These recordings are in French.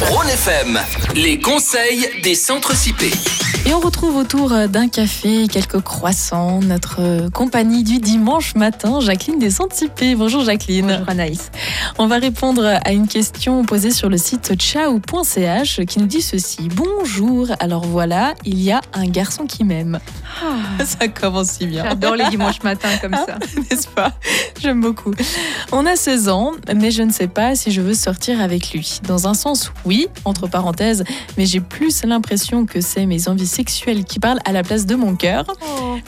Rhône FM, les conseils des centres CP. Et on retrouve autour d'un café et quelques croissants notre compagnie du dimanche matin, Jacqueline des Anticipés. Bonjour Jacqueline. Bonjour Anaïs. On va répondre à une question posée sur le site ciao.ch qui nous dit ceci. Bonjour, alors voilà, il y a un garçon qui m'aime. Ça commence si bien. J'adore les dimanches matins comme ça. N'est-ce pas? J'aime beaucoup. On a 16 ans, mais je ne sais pas si je veux sortir avec lui. Dans un sens, oui, entre parenthèses, mais j'ai plus l'impression que c'est mes envies sexuelles qui parlent à la place de mon cœur.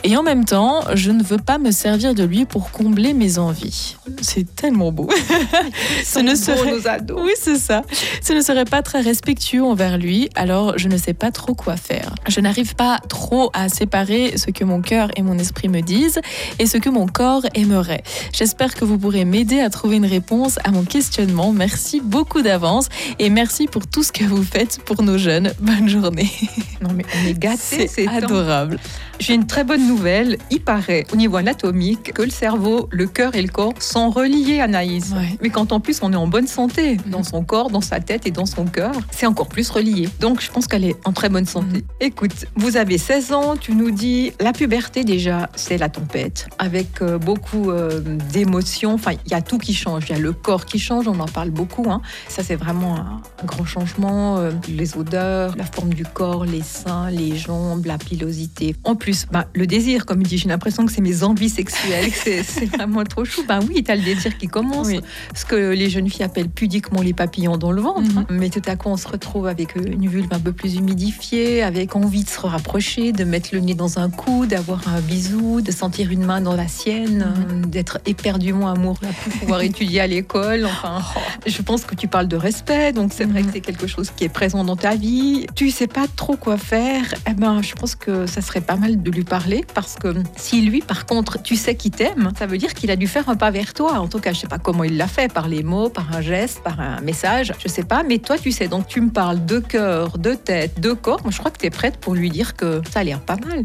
Et en même temps, je ne veux pas me servir de lui pour combler mes envies. C'est tellement beau. Ce ne serait... nos ados. Oui, c'est ça. Ce ne serait pas très respectueux envers lui, alors je ne sais pas trop quoi faire. Je n'arrive pas trop à séparer ce que mon cœur et mon esprit me disent et ce que mon corps aimerait. J'espère que vous pourrez m'aider à trouver une réponse à mon questionnement. Merci beaucoup d'avance et merci pour tout ce que vous faites pour nos jeunes. Bonne journée. Non mais on est gâtés, c'est adorable. J'ai une très bonne nouvelle. Il paraît au niveau anatomique que le cerveau, le cœur et le corps sont reliés, Anaïs. Ouais. Mais quand en plus on est en bonne santé, dans son corps, dans sa tête et dans son cœur, c'est encore plus relié. Donc je pense qu'elle est en très bonne santé. Écoute, vous avez 16 ans, tu nous dis la puberté déjà, c'est la tempête, avec euh, beaucoup euh, d'émotions. Enfin, il y a tout qui change. Il y a le corps qui change, on en parle beaucoup. hein. Ça, c'est vraiment un, un grand changement. euh, les odeurs, la forme du corps, les seins, les jambes, la pilosité. En plus, bah, le désir, comme il dit, j'ai l'impression que c'est mes envies sexuelles, que c'est vraiment trop chou. Ben oui, tu as le désir qui commence. Oui. Ce que les jeunes filles appellent pudiquement les papillons dans le ventre. Mhm. hein. Mais tout à coup, on se retrouve avec une vulve un peu plus humidifiée, avec envie de se rapprocher, de mettre le nez dans un coup, d'avoir un bisou, de sentir une main dans la sienne, euh, d'être éperdument amoureux, plus pouvoir étudier à l'école. Enfin, je pense que tu parles de respect, donc c'est vrai Mhm. que c'est quelque chose qui est présent dans ta vie. Tu sais pas trop quoi faire, eh ben, je pense que ça serait pas mal de lui parler parce que si lui, par contre, tu sais qu'il t'aime, ça veut dire qu'il a dû faire un pas vers toi. En tout cas, je sais pas comment il l'a fait, par les mots, par un geste, par un message, je sais pas, mais toi, tu sais. Donc, tu me parles de cœur, de tête, de corps. Moi, je crois que tu es prête pour lui dire que ça a l'air pas mal.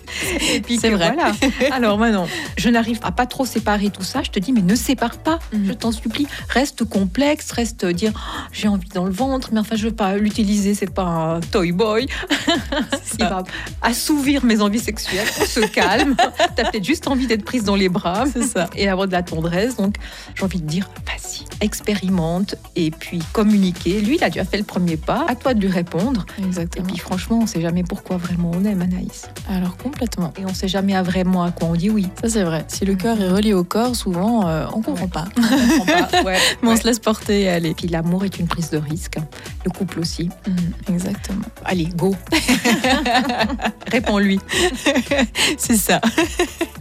Et puis C'est que vrai. voilà. Alors maintenant, je n'arrive à pas trop séparer tout ça. Je te dis, mais ne sépare pas. Mhm. Je t'en supplie. Reste complexe, reste dire, Oh, j'ai envie dans le ventre, mais enfin, je veux pas l'utiliser. C'est pas un toy boy. Il va assouvir mes envies sexuelles. On se calme. T'as peut-être juste envie d'être prise dans les bras C'est ça. et avoir de la tendresse. Donc, j'ai envie de dire, vas-y, expérimente et puis communiquer. Lui, il a déjà fait le premier pas. À toi de lui répondre. Et Exactement. puis, franchement, on sait jamais pourquoi vraiment on aime Anaïs. Alors complètement. Et on sait jamais à vraiment à quoi on dit oui. Ça c'est vrai. Si le cœur est relié au corps, souvent euh, on comprend Ouais. pas. On comprend pas. Ouais, Mais on se laisse porter et aller. Et puis l'amour est une prise de risque. Le couple aussi. Exactement. Allez, go. Réponds-lui. C'est ça.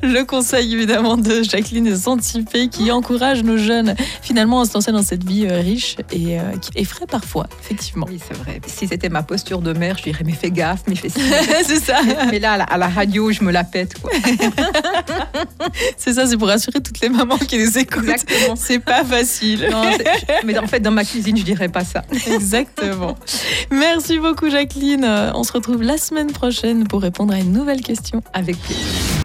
Le conseil évidemment de Jacqueline et Santipé qui encourage nos jeunes finalement à se lancer dans cette vie euh, riche et euh, qui effraie parfois, effectivement. Oui, c'est vrai. Si c'était ma posture de mère, je dirais mais fais gaffe, mais fais ci. c'est ça. mais là, à la, à la radio, je me la pète. Quoi. C'est ça, c'est pour rassurer toutes les mamans qui nous écoutent. Exactement. C'est pas facile. Non, mais en fait, dans ma cuisine, je dirais pas ça. Exactement. Merci beaucoup Jacqueline. Euh, On se retrouve la semaine prochaine pour répondre à une nouvelle question. Avec plaisir.